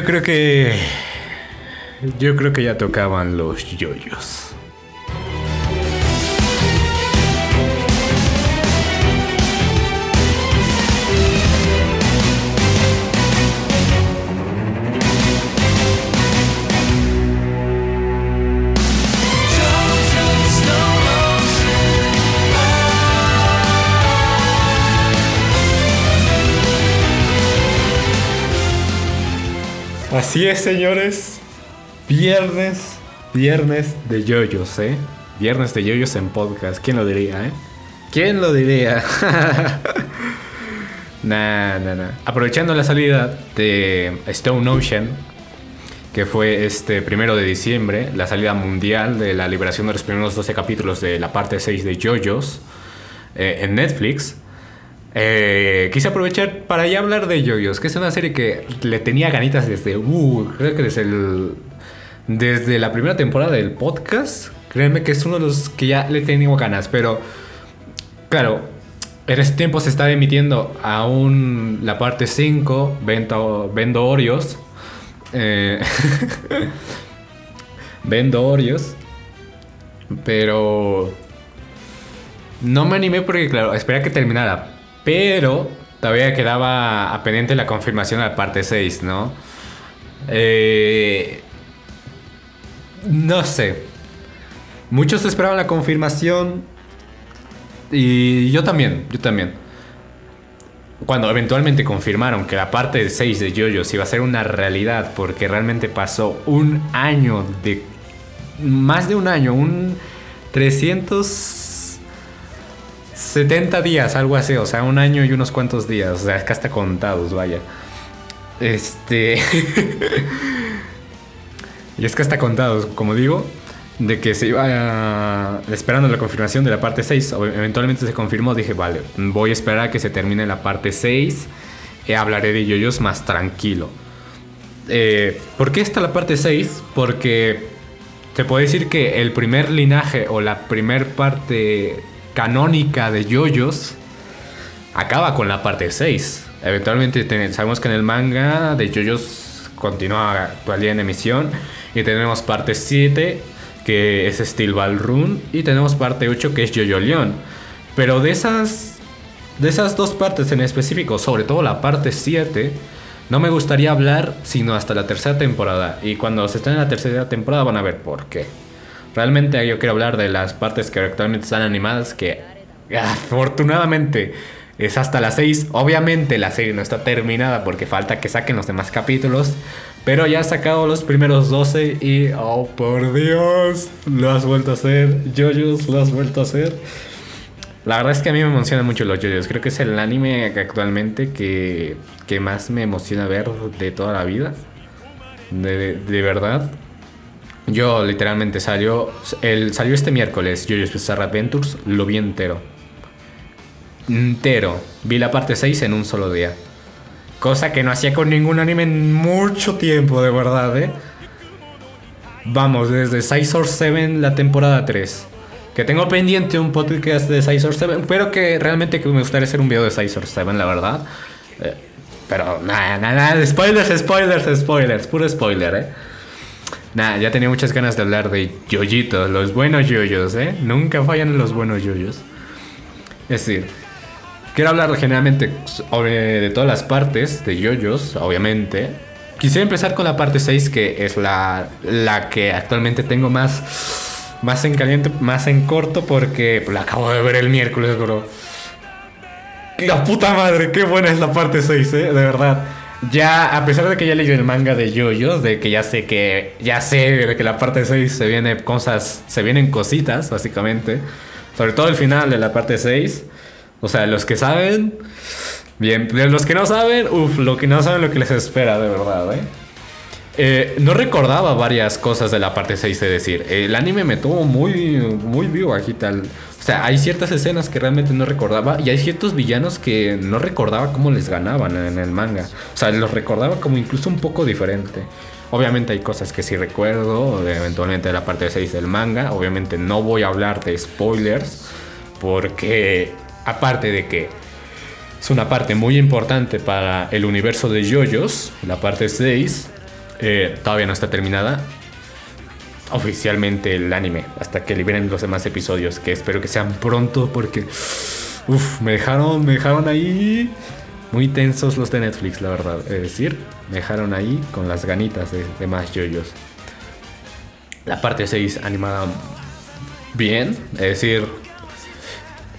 Yo creo que. Yo creo que ya tocaban los yoyos. Así es, señores. Viernes, viernes de yoyos, ¿eh? Viernes de yoyos en podcast. ¿Quién lo diría, eh? ¿Quién lo diría? nah, nah, nah. Aprovechando la salida de Stone Ocean, que fue este primero de diciembre, la salida mundial de la liberación de los primeros 12 capítulos de la parte 6 de JoJo's eh, en Netflix. Eh, quise aprovechar para ya hablar de Yoyos, que es una serie que le tenía ganitas desde, uh, creo que desde el, desde la primera temporada del podcast. Créeme que es uno de los que ya le tenía ganas, pero claro, en este tiempo se está emitiendo aún la parte 5, Vendo, Vendo Orios. Eh, Vendo Orios. Pero no me animé porque, claro, esperé que terminara. Pero todavía quedaba a pendiente la confirmación de la parte 6, ¿no? Eh, no sé. Muchos esperaban la confirmación. Y yo también, yo también. Cuando eventualmente confirmaron que la parte 6 de JoJo iba a ser una realidad, porque realmente pasó un año de. Más de un año, un 300 70 días, algo así, o sea, un año y unos cuantos días, o sea, es que hasta contados, vaya. Este. y es que hasta contados, como digo, de que se iba esperando la confirmación de la parte 6. Eventualmente se confirmó, dije, vale, voy a esperar a que se termine la parte 6 y hablaré de yoyos más tranquilo. Eh, ¿Por qué está la parte 6? Porque se puede decir que el primer linaje o la primer parte canónica de yoyos acaba con la parte 6. Eventualmente sabemos que en el manga de yoyos continúa todavía en emisión y tenemos parte 7 que es Steel Ball Run y tenemos parte 8 que es Yoyo Leon. Pero de esas de esas dos partes en específico, sobre todo la parte 7, no me gustaría hablar sino hasta la tercera temporada. Y cuando se esté en la tercera temporada van a ver por qué. Realmente yo quiero hablar de las partes que actualmente están animadas que afortunadamente es hasta las 6. Obviamente la serie no está terminada porque falta que saquen los demás capítulos. Pero ya ha sacado los primeros 12 y, oh por Dios, lo has vuelto a hacer. Jojos, lo has vuelto a hacer. La verdad es que a mí me emociona mucho los Jojos. Creo que es el anime actualmente que, que más me emociona ver de toda la vida. De, de verdad. Yo literalmente salió, el, salió este miércoles JoJo's Bizarre Adventures, lo vi entero. Entero. Vi la parte 6 en un solo día. Cosa que no hacía con ningún anime en mucho tiempo, de verdad, ¿eh? Vamos, desde Scizor 7 la temporada 3. Que tengo pendiente un podcast de Scizor 7, pero que realmente me gustaría hacer un video de Scizor 7, la verdad. Eh, pero nada, nada, nada, spoilers, spoilers, spoilers, puro spoiler, ¿eh? Nada, ya tenía muchas ganas de hablar de yoyitos, los buenos yoyos, ¿eh? Nunca fallan los buenos yoyos. Es decir, quiero hablar generalmente de todas las partes de yoyos, obviamente. Quisiera empezar con la parte 6, que es la, la que actualmente tengo más, más en caliente, más en corto, porque la acabo de ver el miércoles, bro. La puta madre, qué buena es la parte 6, ¿eh? De verdad ya, a pesar de que ya leí el manga de yoyos, de que ya sé que, ya sé de que la parte 6 se viene cosas, se vienen cositas, básicamente. Sobre todo el final de la parte 6. O sea, los que saben, bien, de los que no saben, uff, lo que no saben lo que les espera, de verdad, ¿eh? Eh, no recordaba varias cosas de la parte 6 de decir. El anime me tuvo muy, muy vivo aquí tal. O sea, hay ciertas escenas que realmente no recordaba y hay ciertos villanos que no recordaba cómo les ganaban en el manga. O sea, los recordaba como incluso un poco diferente. Obviamente hay cosas que sí recuerdo, eventualmente de la parte 6 del manga. Obviamente no voy a hablar de spoilers porque aparte de que es una parte muy importante para el universo de JoJo's, la parte 6, Eh, todavía no está terminada. Oficialmente el anime, hasta que liberen los demás episodios, que espero que sean pronto porque... Uf, me dejaron, me dejaron ahí muy tensos los de Netflix, la verdad. Es decir, me dejaron ahí con las ganitas de, de más yoyos. La parte 6 animada bien, es decir,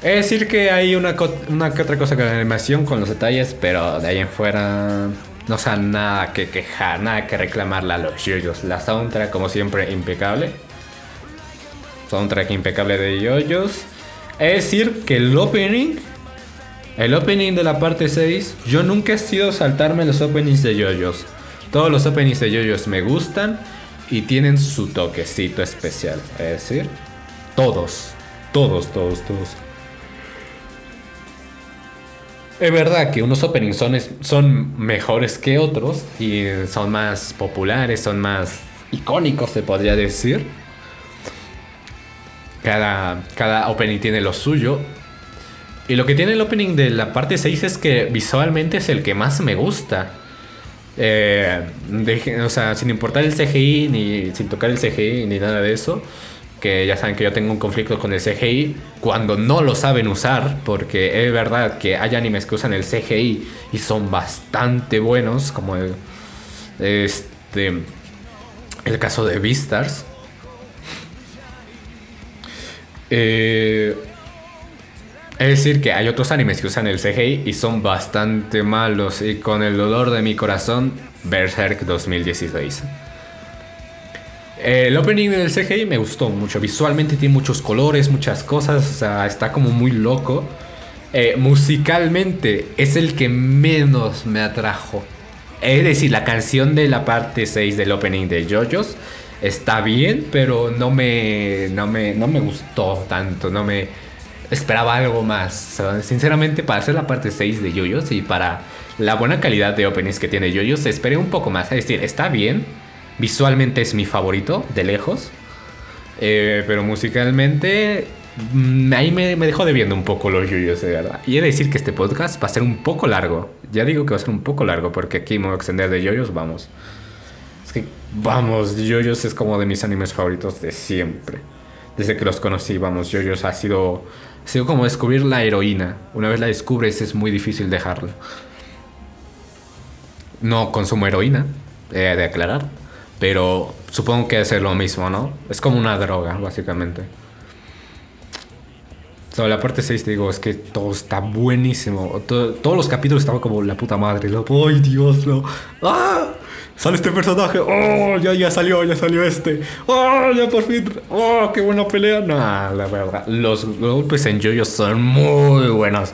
es decir que hay una, una que otra cosa con la animación, con los detalles, pero de ahí en fuera no sea nada que quejar, nada que reclamarle a los yoyos. La soundtrack, como siempre, impecable. Soundtrack impecable de yoyos. Es decir, que el opening, el opening de la parte 6, yo nunca he sido saltarme los openings de yoyos. Todos los openings de yoyos me gustan y tienen su toquecito especial. Es decir, todos, todos, todos, todos. Es verdad que unos openings son, son mejores que otros y son más populares, son más icónicos, se podría decir. Cada, cada opening tiene lo suyo. Y lo que tiene el opening de la parte 6 es que visualmente es el que más me gusta. Eh, o sea, sin importar el CGI, ni sin tocar el CGI, ni nada de eso que ya saben que yo tengo un conflicto con el CGI cuando no lo saben usar, porque es verdad que hay animes que usan el CGI y son bastante buenos, como el, este, el caso de Beastars. Eh, es decir, que hay otros animes que usan el CGI y son bastante malos. Y con el dolor de mi corazón, Berserk 2016. El opening del CGI me gustó mucho. Visualmente tiene muchos colores, muchas cosas. Está como muy loco. Eh, musicalmente es el que menos me atrajo. Es decir, la canción de la parte 6 del opening de JoJo's está bien, pero no me, no me, no me gustó tanto. No me esperaba algo más. sinceramente, para hacer la parte 6 de JoJo's y para la buena calidad de openings que tiene JoJo's, esperé un poco más. Es decir, está bien Visualmente es mi favorito, de lejos. Eh, pero musicalmente, mm, ahí me, me dejó debiendo un poco los yuyos, de verdad. Y he de decir que este podcast va a ser un poco largo. Ya digo que va a ser un poco largo porque aquí me voy a extender de yoyos, vamos. Es que, vamos, yoyos es como de mis animes favoritos de siempre. Desde que los conocí, vamos, yoyos ha sido, ha sido como descubrir la heroína. Una vez la descubres es muy difícil dejarla. No consumo heroína, he de aclarar. Pero supongo que es lo mismo, ¿no? Es como una droga, básicamente. Sobre la parte 6 digo, es que todo está buenísimo. todos los capítulos estaban como la puta madre. Lo, ¡Ay, Dios! Lo, ¡Ah! Sale este personaje. ¡Oh! Ya, ya salió, ya salió este. ¡Oh! Ya por fin. ¡Oh! ¡Qué buena pelea! No, la verdad. Los golpes en Jojo son muy buenos.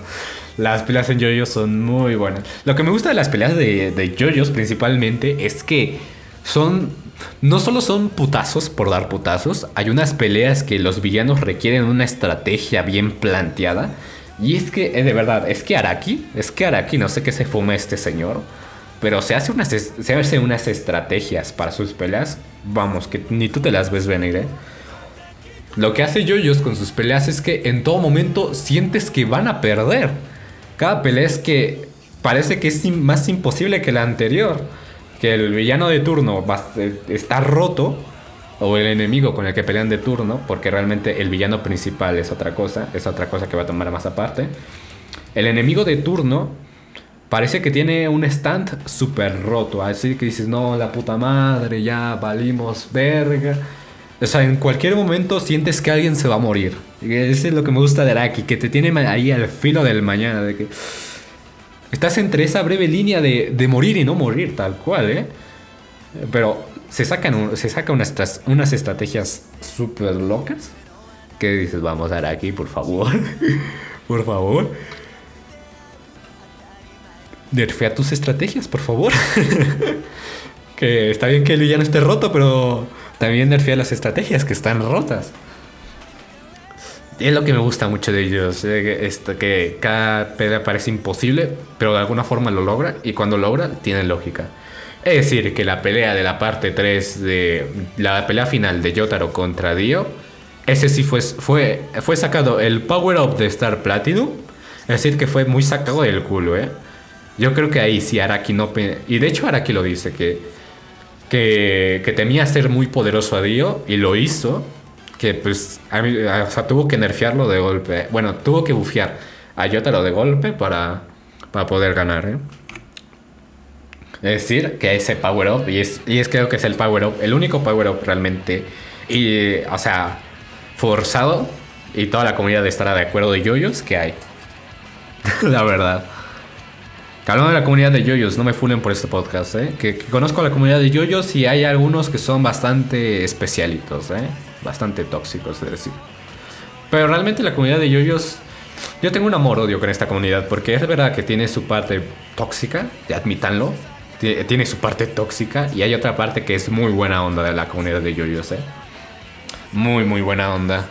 Las peleas en Jojo son muy buenas. Lo que me gusta de las peleas de, de JoJo's principalmente es que son no solo son putazos por dar putazos, hay unas peleas que los villanos requieren una estrategia bien planteada. Y es que, eh, de verdad, es que Araki, es que Araki, no sé qué se fuma este señor, pero se hace unas, se hace unas estrategias para sus peleas, vamos, que ni tú te las ves venir, ¿eh? Lo que hace Yoyos con sus peleas es que en todo momento sientes que van a perder. Cada pelea es que parece que es más imposible que la anterior que el villano de turno está roto, o el enemigo con el que pelean de turno, porque realmente el villano principal es otra cosa, es otra cosa que va a tomar más aparte. El enemigo de turno parece que tiene un stand súper roto, así que dices, no, la puta madre, ya valimos verga. O sea, en cualquier momento sientes que alguien se va a morir. Eso es lo que me gusta de Araki, que te tiene ahí al filo del mañana, de que Estás entre esa breve línea de, morir y no morir, tal cual, ¿eh? Pero se sacan, se sacan unas, unas estrategias súper locas. ¿Qué dices? Vamos a dar aquí, por favor. por favor. Nerfea tus estrategias, por favor. que está bien que el villano esté roto, pero también nerfea las estrategias que están rotas. Es lo que me gusta mucho de ellos, esto, que cada pelea parece imposible, pero de alguna forma lo logra y cuando logra tiene lógica. Es decir, que la pelea de la parte 3 de la pelea final de Yotaro contra Dio, ese sí fue, fue, fue sacado el Power Up de Star Platinum, es decir, que fue muy sacado del culo, ¿eh? Yo creo que ahí sí Araki no... Y de hecho Araki lo dice, que que, que temía ser muy poderoso a Dio y lo hizo. Que pues, o sea, tuvo que nerfearlo de golpe. Bueno, tuvo que bufear a Yotaro de golpe para, para poder ganar, ¿eh? Es decir, que ese power up, y es, y es creo que es el power up, el único power up realmente, y, o sea, forzado, y toda la comunidad estará de acuerdo de yoyos que hay. la verdad. Hablando de la comunidad de yoyos, no me funen por este podcast, ¿eh? Que, conozco a la comunidad de yoyos y hay algunos que son bastante especialitos, ¿eh? Bastante tóxicos, es decir. Pero realmente la comunidad de yoyos yo tengo un amor-odio con esta comunidad porque es verdad que tiene su parte tóxica, admítanlo. Tiene su parte tóxica y hay otra parte que es muy buena onda de la comunidad de yoyos, ¿eh? Muy, muy buena onda.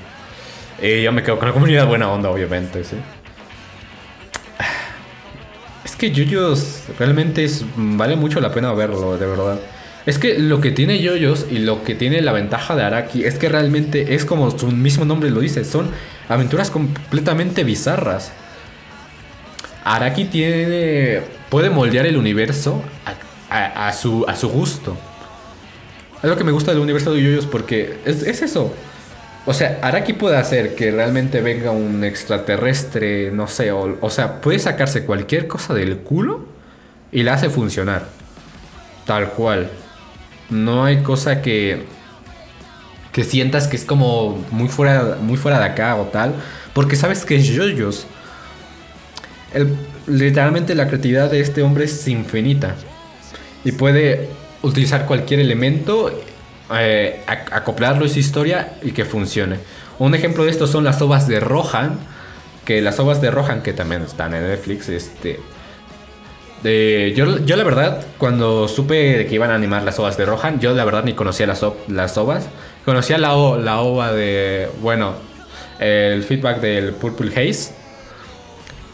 Y yo me quedo con la comunidad buena onda, obviamente. Es que yoyos realmente vale mucho la pena verlo, de verdad. Es que lo que tiene Yoyos y lo que tiene la ventaja de Araki es que realmente es como su mismo nombre lo dice, son aventuras completamente bizarras. Araki tiene puede moldear el universo a, su, a su gusto. Es lo que me gusta del universo de Yoyos porque es, eso. O sea, Araki puede hacer que realmente venga un extraterrestre, no sé, o sea, puede sacarse cualquier cosa del culo y la hace funcionar. Tal cual. No hay cosa que que sientas que es como muy fuera, muy fuera de acá o tal, porque sabes que es yoyos. literalmente la creatividad de este hombre es infinita y puede utilizar cualquier elemento, eh, acoplarlo a su historia y que funcione. Un ejemplo de esto son las ovas de Rohan, que las ovas de Rohan, que también están en Netflix, este, yo, yo la verdad, cuando supe que iban a animar las ovas de Rohan, yo la verdad ni conocía las, las ovas. Conocía la, la ova de, bueno, el feedback del Purple Haze,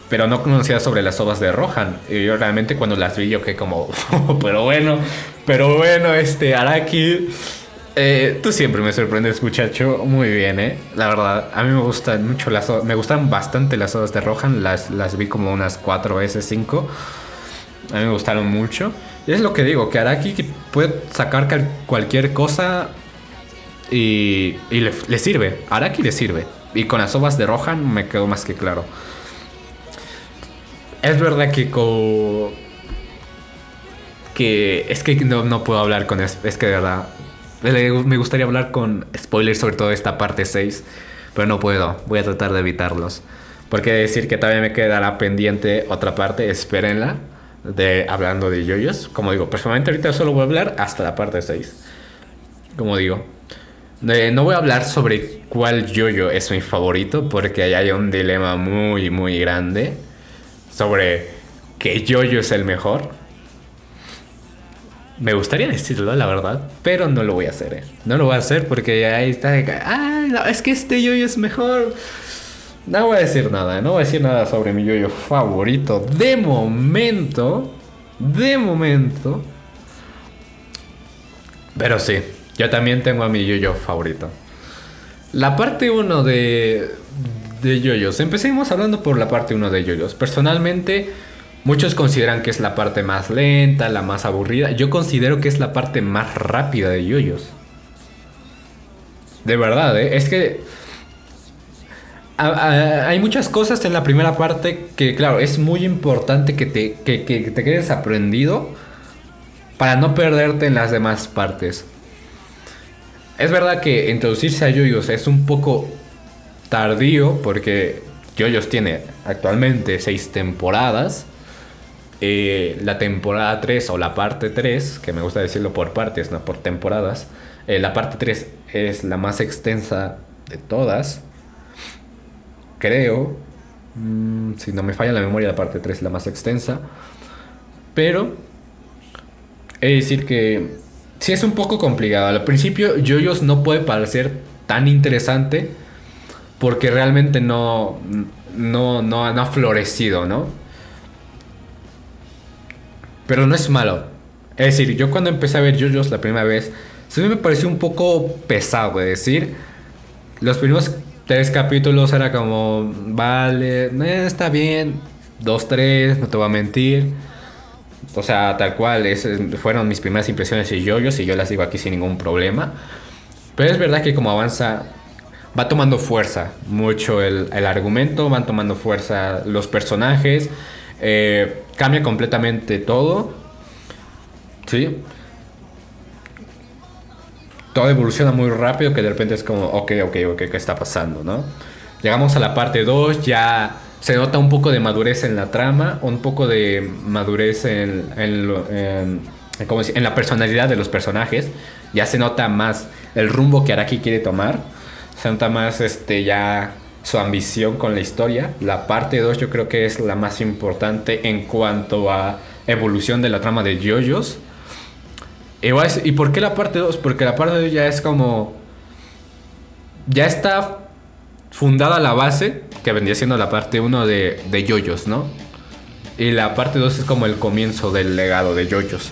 pero no conocía sobre las ovas de Rohan. Y yo realmente cuando las vi yo que como, pero bueno, pero bueno, este Araki... Eh, tú siempre me sorprendes, muchacho. Muy bien, ¿eh? La verdad, a mí me gustan mucho las Me gustan bastante las ovas de Rohan. Las, las vi como unas cuatro veces, cinco. A mí me gustaron mucho. Y es lo que digo, que Araki puede sacar cualquier cosa y, y le, sirve. Araki le sirve. Y con las ovas de Rohan me quedó más que claro. Es verdad que con... Que es que no, no puedo hablar con... Es, es que de verdad... Me gustaría hablar con spoilers sobre todo esta parte 6. Pero no puedo. Voy a tratar de evitarlos. Porque decir que todavía me quedará pendiente otra parte. Espérenla de hablando de yoyos. Como digo, personalmente ahorita solo voy a hablar hasta la parte 6. Como digo, no voy a hablar sobre cuál yoyo es mi favorito porque ahí hay un dilema muy, muy grande sobre qué yoyo es el mejor. Me gustaría decirlo, la verdad, pero no lo voy a hacer. ¿eh? No lo voy a hacer porque ahí está de es que este yoyo es mejor. No voy a decir nada, no voy a decir nada sobre mi yoyo favorito. De momento, de momento. Pero sí, yo también tengo a mi yoyo favorito. La parte 1 de, de yoyos. Empecemos hablando por la parte 1 de yoyos. Personalmente, muchos consideran que es la parte más lenta, la más aburrida. Yo considero que es la parte más rápida de yoyos. De verdad, ¿eh? es que hay muchas cosas en la primera parte que, claro, es muy importante que te, que, te quedes aprendido para no perderte en las demás partes. Es verdad que introducirse a Yoyos es un poco tardío porque Yoyos tiene actualmente seis temporadas. Eh, la temporada 3 o la parte 3, que me gusta decirlo por partes, no por temporadas, eh, la parte 3 es la más extensa de todas creo. Mm, si no me falla la memoria, la parte 3 es la más extensa. Pero, es decir que Si es un poco complicado. Al principio, Yoyos no puede parecer tan interesante porque realmente no, no, no, ha florecido, ¿no? Pero no es malo. Es decir, yo cuando empecé a ver Yoyos la primera vez, se me pareció un poco pesado, es decir, los primeros tres capítulos era como, vale, eh, está bien, dos, tres, no te voy a mentir. O sea, tal cual, es, fueron mis primeras impresiones de yoyos y yo las digo aquí sin ningún problema. Pero es verdad que como avanza, va tomando fuerza mucho el, el argumento, van tomando fuerza los personajes, eh, cambia completamente todo. ¿Sí? Todo evoluciona muy rápido que de repente es como, ok, ok, ok, ¿qué está pasando? ¿no? Llegamos a la parte 2, ya se nota un poco de madurez en la trama, un poco de madurez en, en, en, la personalidad de los personajes. Ya se nota más el rumbo que Araki quiere tomar. Se nota más este, ya su ambición con la historia. La parte 2 yo creo que es la más importante en cuanto a evolución de la trama de JoJo's. ¿Y por qué la parte 2? Porque la parte 2 ya es como... Ya está fundada la base, que vendría siendo la parte 1 de, de Yoyos, ¿no? Y la parte 2 es como el comienzo del legado de Yoyos.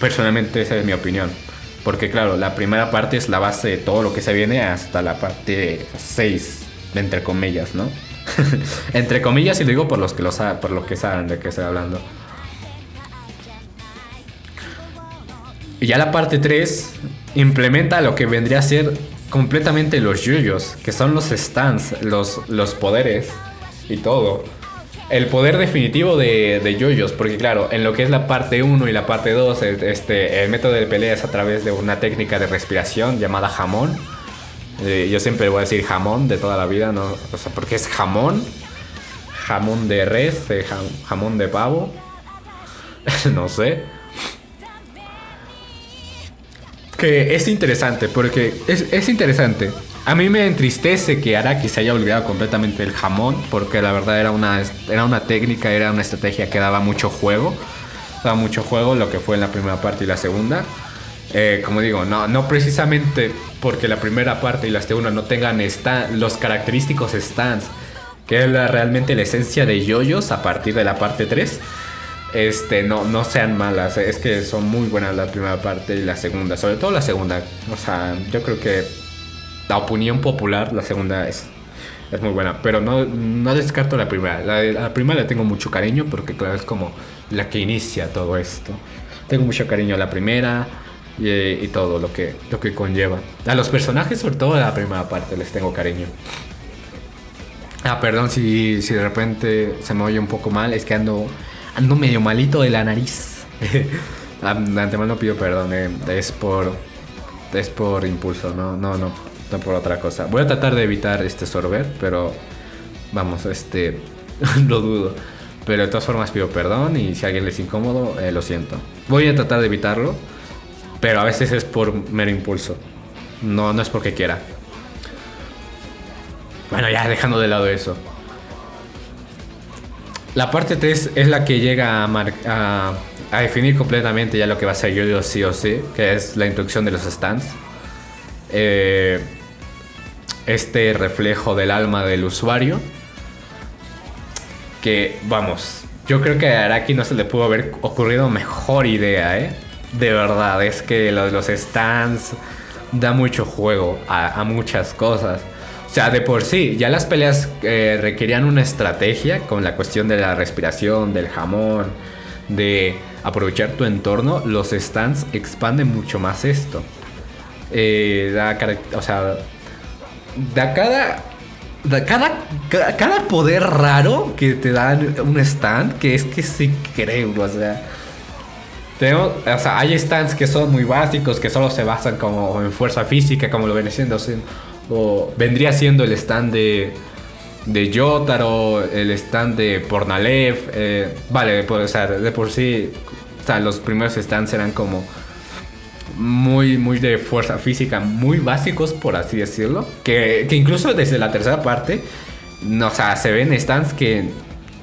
Personalmente esa es mi opinión. Porque claro, la primera parte es la base de todo lo que se viene hasta la parte 6, entre comillas, ¿no? entre comillas y lo digo por los que lo saben, por lo que saben de qué estoy hablando. Y ya la parte 3 implementa lo que vendría a ser completamente los yuyos, que son los stands, los, los poderes y todo. El poder definitivo de, de yoyos, porque claro, en lo que es la parte 1 y la parte 2, este, el método de pelea es a través de una técnica de respiración llamada jamón. Eh, yo siempre voy a decir jamón de toda la vida, ¿no? O sea, porque es jamón, jamón de res, eh, jamón de pavo, no sé. Que es interesante, porque es, interesante. A mí me entristece que Araki se haya olvidado completamente del jamón, porque la verdad era una, era una técnica, era una estrategia que daba mucho juego. Daba mucho juego lo que fue en la primera parte y la segunda. Eh, como digo, no, no precisamente porque la primera parte y la segunda no tengan los característicos stands, que es realmente la esencia de yoyos a partir de la parte 3 este, no, no sean malas. Es que son muy buenas la primera parte y la segunda. Sobre todo la segunda. O sea, yo creo que la opinión popular, la segunda es, es muy buena. Pero no, no descarto la primera. La, primera le tengo mucho cariño porque, claro, es como la que inicia todo esto. Tengo mucho cariño a la primera y, todo lo que, lo que conlleva. A los personajes, sobre todo a la primera parte, les tengo cariño. Ah, perdón si, si de repente se me oye un poco mal. Es que ando ando medio malito de la nariz. de antemano pido perdón, eh. es por es por impulso, no, no, no, no por otra cosa. Voy a tratar de evitar este sorber, pero vamos, este lo dudo. Pero de todas formas pido perdón y si a alguien les incómodo, eh, lo siento. Voy a tratar de evitarlo, pero a veces es por mero impulso. No, no es porque quiera. Bueno, ya dejando de lado eso. La parte 3 es la que llega a, a, definir completamente ya lo que va a ser yo sí o sí, que es la introducción de los stands. Eh, este reflejo del alma del usuario. Que, vamos, yo creo que a Araki no se le pudo haber ocurrido mejor idea, ¿eh? De verdad, es que lo de los stands da mucho juego a muchas cosas. O sea, de por sí, ya las peleas eh, requerían una estrategia con la cuestión de la respiración, del jamón, de aprovechar tu entorno. Los stands expanden mucho más esto. Eh, da, o sea, da cada, da cada, cada, poder raro que te dan un stand, que es que sí creo, o sea. Tenemos, o sea, hay stands que son muy básicos, que solo se basan como en fuerza física, como lo viene siendo o vendría siendo el stand de, de Yotaro, el stand de Pornalev. Eh, vale, pues, de por sí, o sea, los primeros stands eran como muy, muy de fuerza física, muy básicos, por así decirlo. Que, que incluso desde la tercera parte, no, o sea, se ven stands que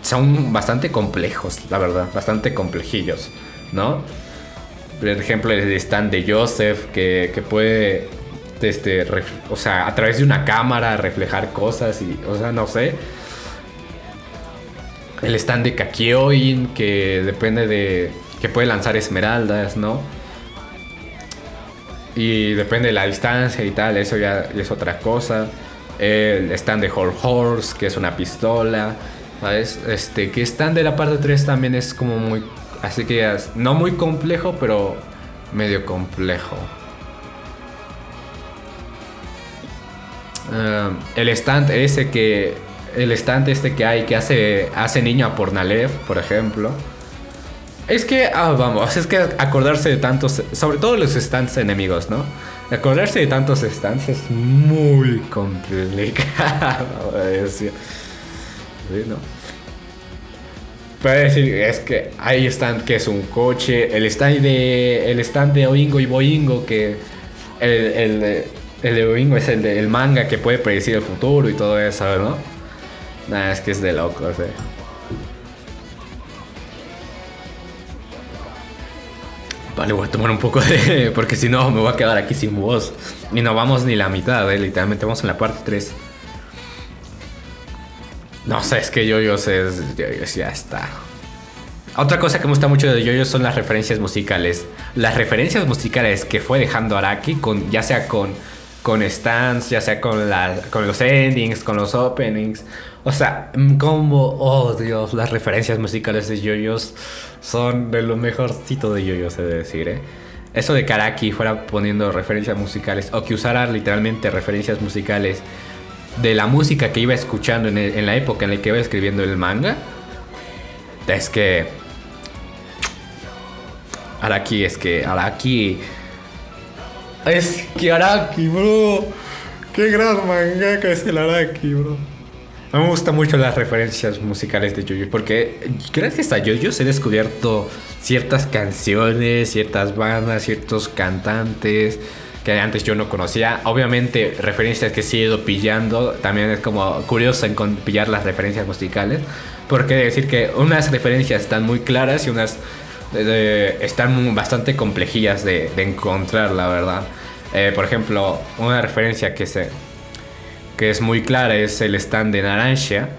son bastante complejos, la verdad, bastante complejillos, ¿no? Por ejemplo, el stand de Joseph, que, que puede este, o sea, a través de una cámara reflejar cosas y, o sea, no sé. El stand de Kakioin, que depende de, que puede lanzar esmeraldas, ¿no? Y depende de la distancia y tal, eso ya es otra cosa. El stand de Horror Horse, que es una pistola, ¿sabes? Este, que stand de la parte 3 también es como muy Así que es no muy complejo, pero medio complejo. Eh, el stand ese que. El stand este que hay que hace, hace niño a Pornalev, por ejemplo. Es que, ah, vamos, es que acordarse de tantos, sobre todo los stands enemigos, ¿no? Acordarse de tantos stands es muy complicado. Sí, ¿no? Puede decir, es que hay stand que es un coche, el stand de, el stand de Oingo y Boingo, que el, el de Oingo es el del manga que puede predecir el futuro y todo eso, ¿no? Nada, es que es de locos, eh. Vale, voy a tomar un poco de... Porque si no, me voy a quedar aquí sin voz. Y no vamos ni la mitad, ¿eh? Literalmente vamos en la parte 3. No sé, es que yo sé, ya está. Otra cosa que me gusta mucho de Yoyo son las referencias musicales. Las referencias musicales que fue dejando Araki, con, ya sea con, con stands, ya sea con, la, con los endings, con los openings. O sea, como, oh Dios, las referencias musicales de Yoyos son de lo mejorcito de Yoyos, he de decir, ¿eh? Eso de que Araki fuera poniendo referencias musicales, o que usara literalmente referencias musicales de la música que iba escuchando en, la época en la que iba escribiendo el manga, es que Araki es que Araki es que Araki, bro. Qué gran mangaka es el Araki, bro. A mí me gustan mucho las referencias musicales de Jojo porque gracias a Jojo he descubierto ciertas canciones, ciertas bandas, ciertos cantantes, que antes yo no conocía. Obviamente, referencias que sí he ido pillando. También es como curioso en pillar las referencias musicales. Porque decir que unas referencias están muy claras y unas están bastante complejillas de, encontrar, la verdad. Eh, por ejemplo, una referencia que, se, que es muy clara es el stand de Naranja,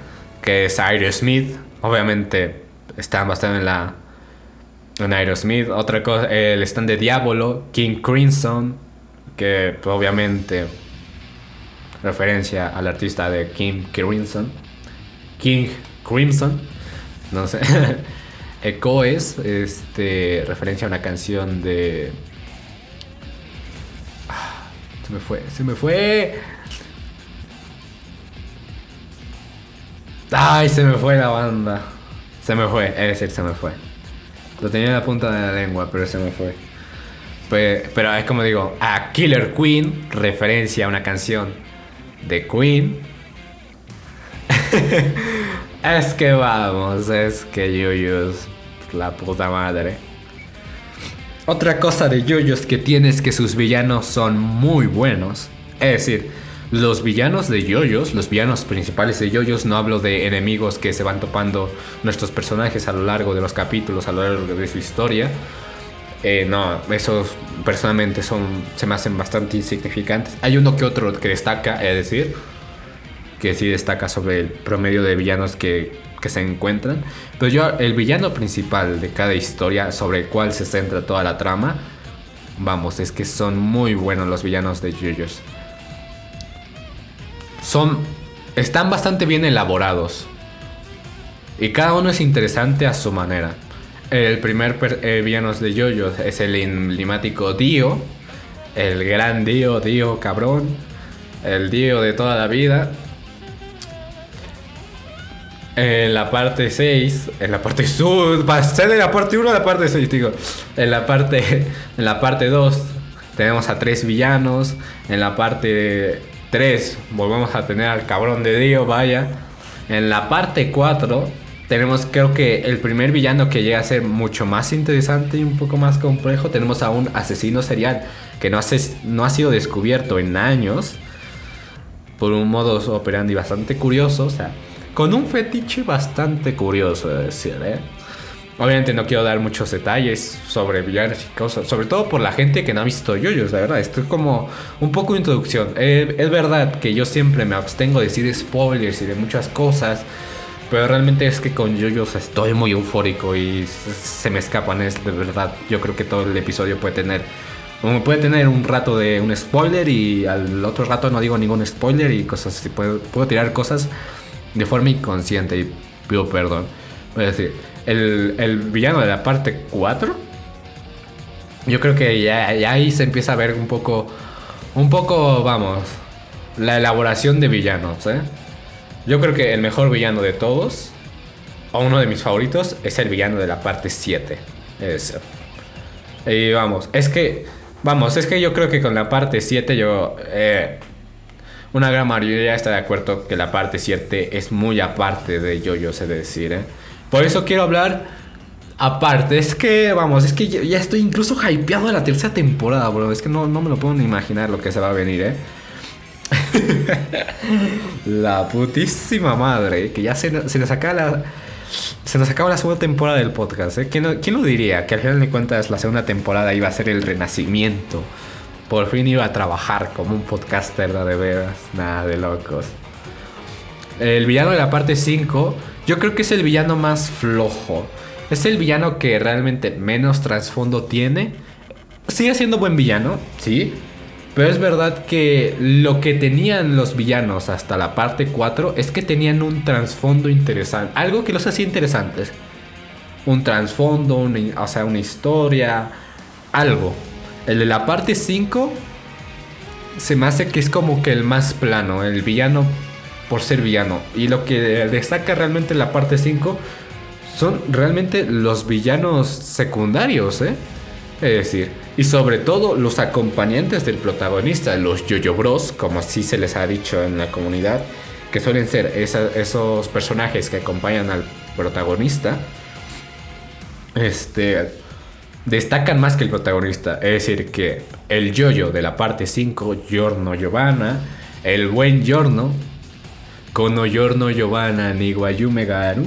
que es Aerosmith. Obviamente, está bastante en la. En Aerosmith. Otra cosa, el stand de Diablo, King Crimson, que pues, obviamente referencia al artista de King Crimson. King Crimson, no sé. Echoes, este, referencia a una canción de... Ah, se me fue, se me fue. Ay, se me fue la banda. Se me fue, es decir, se me fue. Lo tenía en la punta de la lengua, pero se me fue. Pero, es como digo, a Killer Queen, referencia a una canción de Queen. es que vamos, es que Yoyos, la puta madre. Otra cosa de Yoyos que tiene es que sus villanos son muy buenos. Es decir, los villanos de Yoyos, los villanos principales de Yoyos, no hablo de enemigos que se van topando nuestros personajes a lo largo de los capítulos, a lo largo de su historia eh, no, esos personalmente son, se me hacen bastante insignificantes. Hay uno que otro que destaca, es decir, que sí destaca sobre el promedio de villanos que, que se encuentran. Pero yo, el villano principal de cada historia, sobre el cual se centra toda la trama, vamos, es que son muy buenos los villanos de JoJo's. Son, están bastante bien elaborados. Y cada uno es interesante a su manera. El primer eh, villano de Yoyo es el emblemático Dio. El gran Dio, Dio cabrón. El Dio de toda la vida. En la parte 6, en la parte sur, pasé de la parte 1 a la parte 6, digo. En la parte en la parte 2 tenemos a tres villanos, en la parte 3 volvemos a tener al cabrón de Dio, vaya. En la parte 4 tenemos creo que el primer villano que llega a ser mucho más interesante y un poco más complejo. Tenemos a un asesino serial que no, no ha sido descubierto en años por un modo operandi bastante curioso. O sea, con un fetiche bastante curioso, de decir, ¿eh? Obviamente no quiero dar muchos detalles sobre villanos y cosas, sobre todo por la gente que no ha visto yoyos, la verdad. Esto es como un poco de introducción. Eh, es verdad que yo siempre me abstengo de decir spoilers y de muchas cosas pero realmente es que con Yoyos estoy muy eufórico y se me escapan, es de verdad. Yo creo que todo el episodio puede tener. Puede tener un rato de un spoiler y al otro rato no digo ningún spoiler y cosas así. Puedo, puedo tirar cosas de forma inconsciente y pido perdón. Voy a decir, el, el villano de la parte 4. Yo creo que ya, ahí se empieza a ver un poco, un poco, vamos, la elaboración de villanos, ¿eh? Yo creo que el mejor villano de todos, o uno de mis favoritos, es el villano de la parte 7. Es, y vamos, es que, vamos, es que yo creo que con la parte 7 yo... Eh, una gran mayoría está de acuerdo que la parte 7 es muy aparte de yo, yo sé decir, ¿eh? Por eso quiero hablar aparte. Es que, vamos, es que ya estoy incluso hypeado de la tercera temporada, bro. Es que no, no me lo puedo ni imaginar lo que se va a venir, ¿eh? la putísima madre, que ya se, se nos acaba la... Se nos acaba la segunda temporada del podcast, ¿eh? ¿Quién, ¿Quién lo diría? Que al final de cuentas la segunda temporada iba a ser el renacimiento. Por fin iba a trabajar como un podcaster de veras. Nada de locos. El villano de la parte 5, yo creo que es el villano más flojo. Es el villano que realmente menos trasfondo tiene. Sigue siendo buen villano, sí. Pero es verdad que lo que tenían los villanos hasta la parte 4 es que tenían un trasfondo interesante. Algo que los hacía interesantes. Un trasfondo, o sea, una historia. Algo. El de la parte 5 se me hace que es como que el más plano. El villano por ser villano. Y lo que destaca realmente en la parte 5 son realmente los villanos secundarios, ¿eh? Es decir, y sobre todo los acompañantes del protagonista, los Yoyo Bros, como así se les ha dicho en la comunidad, que suelen ser esos personajes que acompañan al protagonista, este, destacan más que el protagonista. Es decir, que el Yoyo de la parte 5, Giorno Giovanna, el buen Giorno, Kono Giorno Giovanna Niguayume Garu,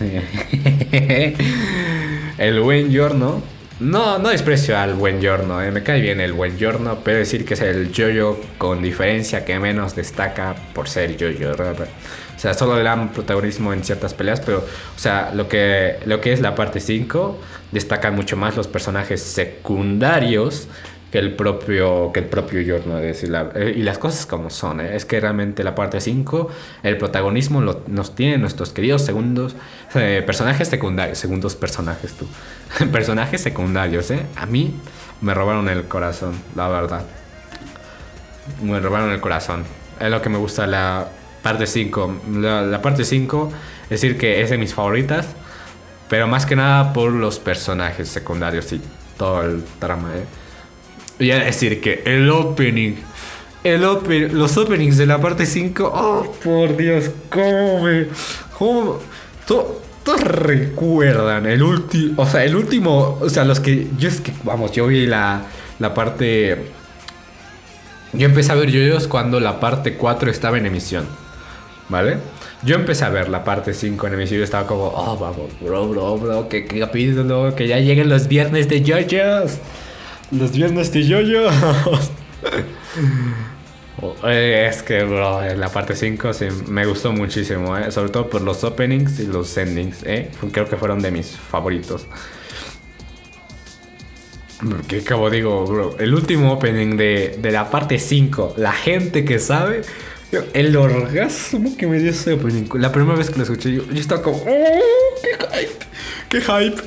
el buen Giorno no, no desprecio al buen Giorno, eh, me cae bien el buen Giorno, pero decir que es el Jojo con diferencia que menos destaca por ser Jojo. O sea, solo le dan protagonismo en ciertas peleas, pero, o sea, lo que, lo que es la parte 5, destacan mucho más los personajes secundarios que el propio, que el propio Giorno. Eh, y las cosas como son. ¿eh? Es que realmente la parte 5, el protagonismo nos tienen nuestros queridos segundos eh, personajes secundarios. Segundos personajes, tú. personajes secundarios, ¿eh? A mí me robaron el corazón, la verdad. Me robaron el corazón. Es lo que me gusta la parte 5. La, parte 5, es decir, que es de mis favoritas. Pero más que nada por los personajes secundarios y todo el trama, ¿eh? Y a decir que el opening. El open, los openings de la parte 5. Oh, por Dios, cómo. Cómo. Todos recuerdan el último. O sea, el último. O sea, los que. Yo es que. Vamos, yo vi la, la parte. Yo empecé a ver yoyos cuando la parte 4 estaba en emisión. ¿Vale? Yo empecé a ver la parte 5 en emisión y estaba como, oh, vamos, bro, bro, bro, que, que capítulo, que ya lleguen los viernes de yoyos. Los viernes de yo es que, bro, en la parte 5 sí, me gustó muchísimo, ¿eh? sobre todo por los openings y los endings. ¿eh? Creo que fueron de mis favoritos. Porque, como digo, bro, el último opening de, de la parte 5, la gente que sabe, el orgasmo que me dio ese opening. La primera vez que lo escuché, yo, yo estaba como, ¡Oh, ¡Qué hype! ¡Qué hype!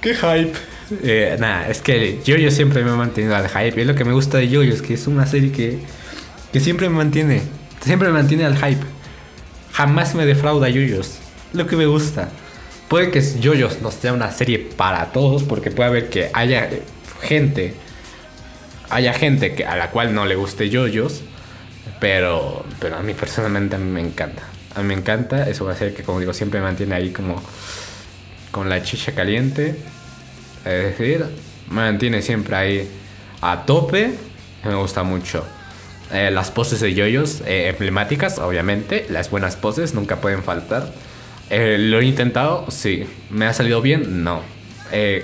¡Qué hype! Eh, nada, es que yo siempre me he mantenido al hype. Es lo que me gusta de Yoyos, es que es una serie que, que siempre me mantiene. Siempre me mantiene al hype. Jamás me defrauda Yoyos. Lo que me gusta. Puede que Yoyos no sea una serie para todos, porque puede haber que haya gente. Haya gente que, a la cual no le guste Yoyos. Pero, pero a mí personalmente me encanta. A mí me encanta. Eso va a ser que, como digo, siempre me mantiene ahí como con la chicha caliente. Es decir, me mantiene siempre ahí a tope. Me gusta mucho. Eh, las poses de yoyos eh, emblemáticas, obviamente. Las buenas poses nunca pueden faltar. Eh, lo he intentado, sí. ¿Me ha salido bien? No.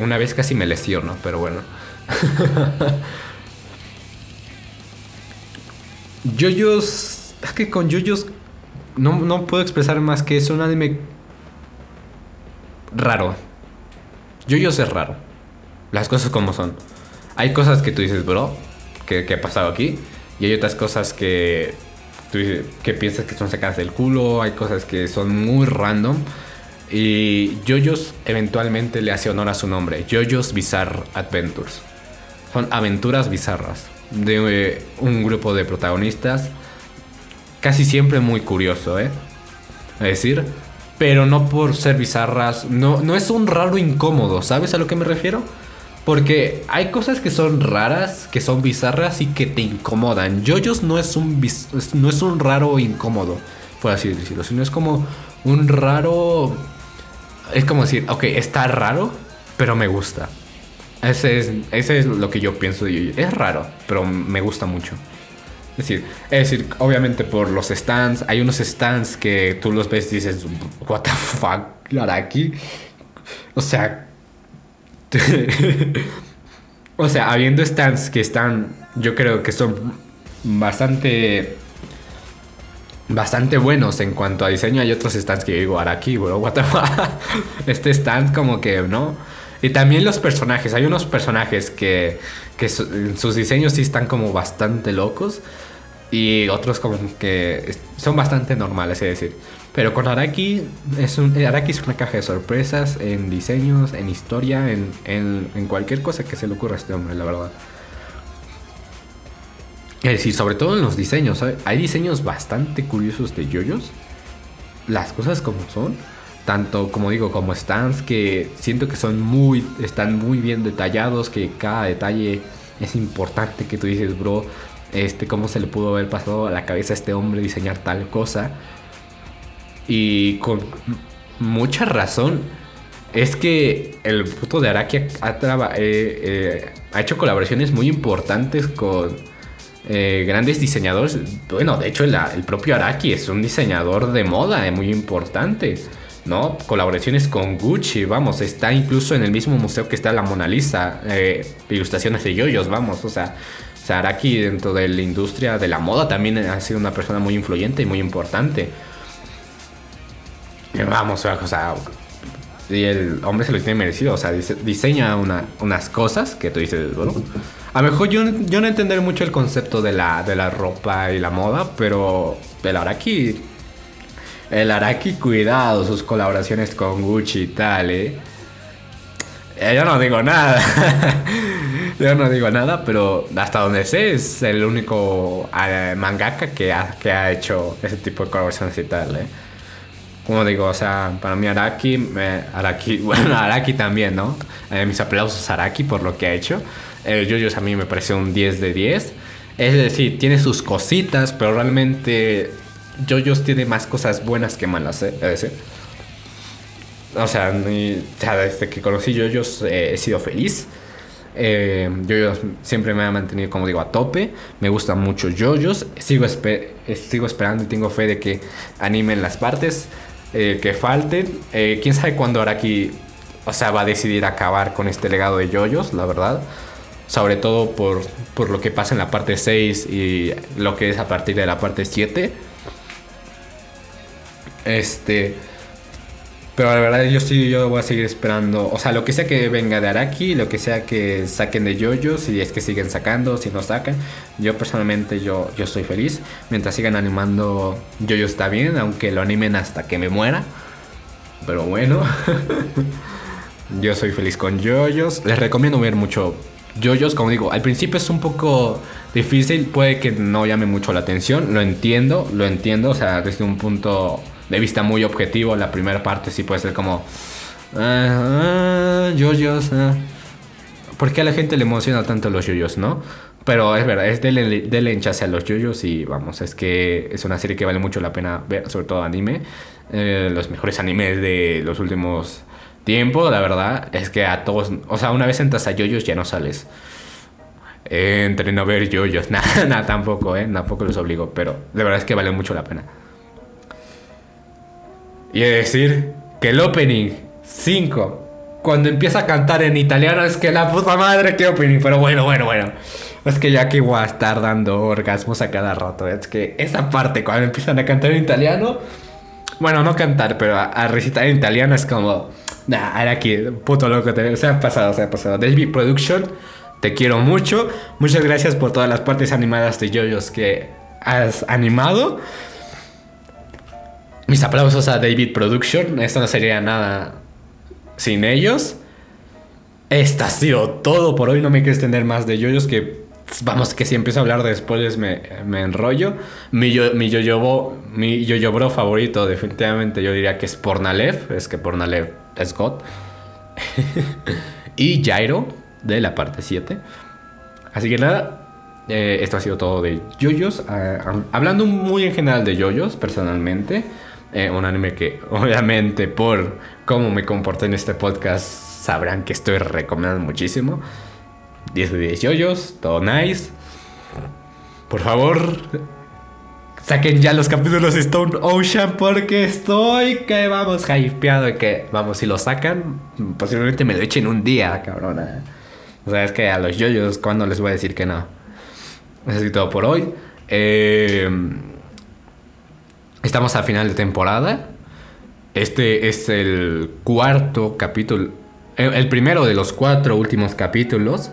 una vez casi me lesiono, pero bueno. yoyos. Es que con yoyos no, no puedo expresar más que es un anime raro. Yoyos es raro las cosas como son. Hay cosas que tú dices, bro, ¿qué, ha pasado aquí? Y hay otras cosas que, que piensas que son sacadas del culo, hay cosas que son muy random. Y JoJo's eventualmente le hace honor a su nombre, JoJo's Bizarre Adventures. Son aventuras bizarras de eh, un grupo de protagonistas casi siempre muy curioso, ¿eh? Es decir, pero no por ser bizarras, no, no es un raro incómodo, ¿sabes a lo que me refiero? Porque hay cosas que son raras, que son bizarras y que te incomodan. JoJo's no es un, no es un raro incómodo, por así decirlo, sino es como un raro... Es como decir, ok, está raro, pero me gusta. Ese es, ese es lo que yo pienso de Es raro, pero me gusta mucho. Es decir, es decir, obviamente por los stands, hay unos stands que tú los ves y dices, what the fuck, Araki. O sea, o sea, habiendo stands que están, yo creo que son bastante, bastante buenos en cuanto a diseño, hay otros stands que digo, Araki, bro, what the fuck. Este stand como que, ¿no? Y también los personajes, hay unos personajes que, que sus diseños sí están como bastante locos y otros como que son bastante normales, es decir. Pero con Araki es, un, Araki es una caja de sorpresas en diseños, en historia, en, en, cualquier cosa que se le ocurra a este hombre, la verdad. Es decir, sobre todo en los diseños. Hay diseños bastante curiosos de yoyos. Las cosas como son tanto como digo como stands que siento que son muy están muy bien detallados que cada detalle es importante que tú dices bro este cómo se le pudo haber pasado a la cabeza a este hombre diseñar tal cosa y con mucha razón es que el puto de Araki ha, eh, eh, ha hecho colaboraciones muy importantes con eh, grandes diseñadores. Bueno, de hecho, el, el, propio Araki es un diseñador de moda muy importante. ¿No? Colaboraciones con Gucci, vamos, está incluso en el mismo museo que está la Mona Lisa, eh, ilustraciones de yoyos, vamos, o sea, Saraki dentro de la industria de la moda también ha sido una persona muy influyente y muy importante. Vamos, o sea, y el hombre se lo tiene merecido, o sea, diseña unas cosas que tú dices, bueno, a lo mejor yo, no entender mucho el concepto de la, de la ropa y la moda, pero el Araki el Araki, cuidado, sus colaboraciones con Gucci y tal, ¿eh? eh yo no digo nada. Yo no digo nada, pero hasta donde sé es el único eh, mangaka que ha, que ha hecho ese tipo de colaboraciones y tal, ¿eh? Como digo, o sea, para mí Araki, Araki, bueno, Araki también, ¿no? Eh, mis aplausos a Araki por lo que ha hecho. El Yoyos a mí me parece un 10 de 10. Es decir, tiene sus cositas, pero realmente JoJo's tiene más cosas buenas que malas, ¿eh? decir. O sea, desde que conocí JoJo's eh, he sido feliz. Eh, JoJo's siempre me ha mantenido, como digo, a tope. Me gusta mucho JoJo's. Sigo, sigo esperando y tengo fe de que animen las partes eh, que falten. Quién sabe cuándo Araki, o sea, va a decidir acabar con este legado de JoJo's, la verdad sobre todo por, por, lo que pasa en la parte 6 y lo que es a partir de la parte 7. Este. Pero la verdad yo sí, yo voy a seguir esperando. O sea, lo que sea que venga de Araki, lo que sea que saquen de Jojo, si es que siguen sacando, si no sacan. Yo personalmente yo, yo estoy feliz. Mientras sigan animando Jojo está bien, aunque lo animen hasta que me muera. Pero bueno. yo soy feliz con JoJo's. Les recomiendo ver mucho JoJo's, como digo, al principio es un poco difícil, puede que no llame mucho la atención, lo entiendo, lo entiendo, o sea, desde un punto de vista muy objetivo, la primera parte sí puede ser como. Ah, ah, yoyos. Ah. ¿Por qué a la gente le emociona tanto los yoyos, no? Pero es verdad, es del hinchase a los yoyos y vamos, es que es una serie que vale mucho la pena ver, sobre todo anime. Eh, los mejores animes de los últimos tiempos, la verdad, es que a todos, o sea, una vez entras a yoyos ya no sales. entren a ver yoyos, nada, nada, tampoco, eh, tampoco los obligo, pero de verdad es que vale mucho la pena. Y decir que el opening 5, cuando empieza a cantar en italiano, es que la puta madre, que opening. Pero bueno, bueno, bueno. Es que ya que voy a estar dando orgasmos a cada rato. Es que esa parte, cuando empiezan a cantar en italiano, bueno, no cantar, pero a, recitar en italiano es como, nah, era aquí, puto loco, te, se ha pasado, se ha pasado. David Production, te quiero mucho. Muchas gracias por todas las partes animadas de JoJo's que has animado. Mis aplausos a David Production. Esto no sería nada sin ellos. Esto ha sido todo por hoy. No me quiero extender más de yoyos que vamos que si empiezo a hablar de spoilers me, me enrollo. Mi yo, mi yo, mi yo, bro favorito definitivamente yo diría que es Pornalev. Es que Pornalev es God. y Jairo de la parte 7. Así que nada, eh, esto ha sido todo de yoyos. Ah, hablando muy en general de yoyos, personalmente. Eh, un anime que obviamente por cómo me comporté en este podcast sabrán que estoy recomendando muchísimo. 10 de 10 yoyos, todo nice. Por favor, saquen ya los capítulos de Stone Ocean porque estoy que vamos hypeado y que vamos, si lo sacan, posiblemente me lo echen un día, cabrona. O sea, es que a los yoyos, ¿cuándo les voy a decir que no? Eso es todo por hoy. Eh, estamos al final de temporada. Este es el cuarto capítulo. El primero de los cuatro últimos capítulos.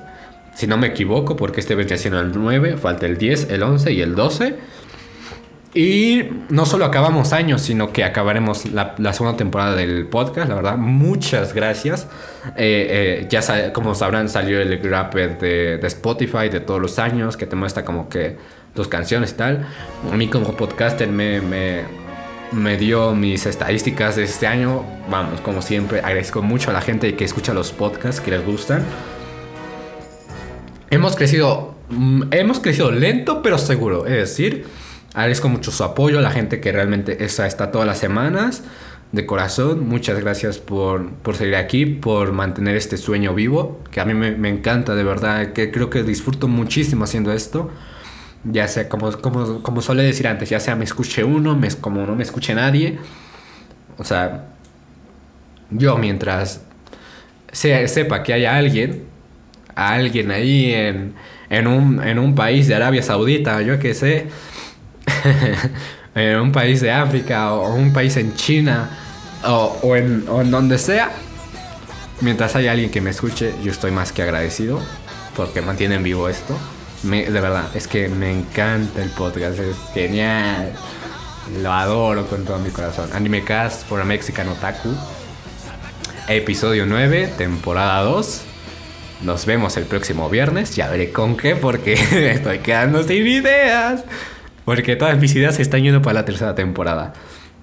Si no me equivoco, porque este vendría siendo el 9, falta el 10, el 11 y el 12. Y no solo acabamos años, sino que acabaremos la, segunda temporada del podcast, la verdad. Muchas gracias. Eh, eh, ya como sabrán, salió el grapper de, Spotify de todos los años, que te muestra como que tus canciones y tal. A mí como podcaster me, me, me dio mis estadísticas de este año. Vamos, como siempre, agradezco mucho a la gente que escucha los podcasts, que les gustan. Hemos crecido, mm, hemos crecido lento pero seguro, es decir, agradezco mucho su apoyo, a la gente que realmente está, está todas las semanas, de corazón, muchas gracias por, por seguir aquí, por mantener este sueño vivo, que a mí me, me, encanta de verdad, que creo que disfruto muchísimo haciendo esto, ya sea como, como, como suele decir antes, ya sea me escuche uno, me, como no me escuche nadie, o sea, yo mientras sepa que haya alguien alguien ahí en, en, un, en un país de Arabia Saudita, yo qué sé, en un país de África o un país en China o, o, en, donde sea, mientras haya alguien que me escuche, yo estoy más que agradecido porque mantienen vivo esto. De verdad, es que me encanta el podcast, es genial. Lo adoro con todo mi corazón. Anime Cast for a Mexican Otaku. Episodio 9, temporada 2. Nos vemos el próximo viernes. Ya veré con qué, porque estoy quedando sin ideas. Porque todas mis ideas se están yendo para la tercera temporada.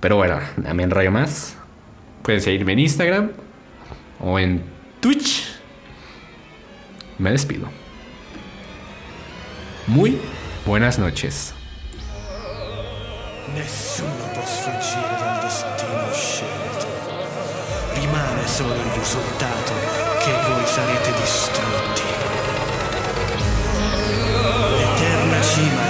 Pero bueno, me enrollo más. Pueden seguirme en Instagram o en Twitch. Me despido. Muy buenas noches. Nessuno può sfuggire dal destino scelto. Rimane solo il risultato che voi sarete distrutti. L'eterna cima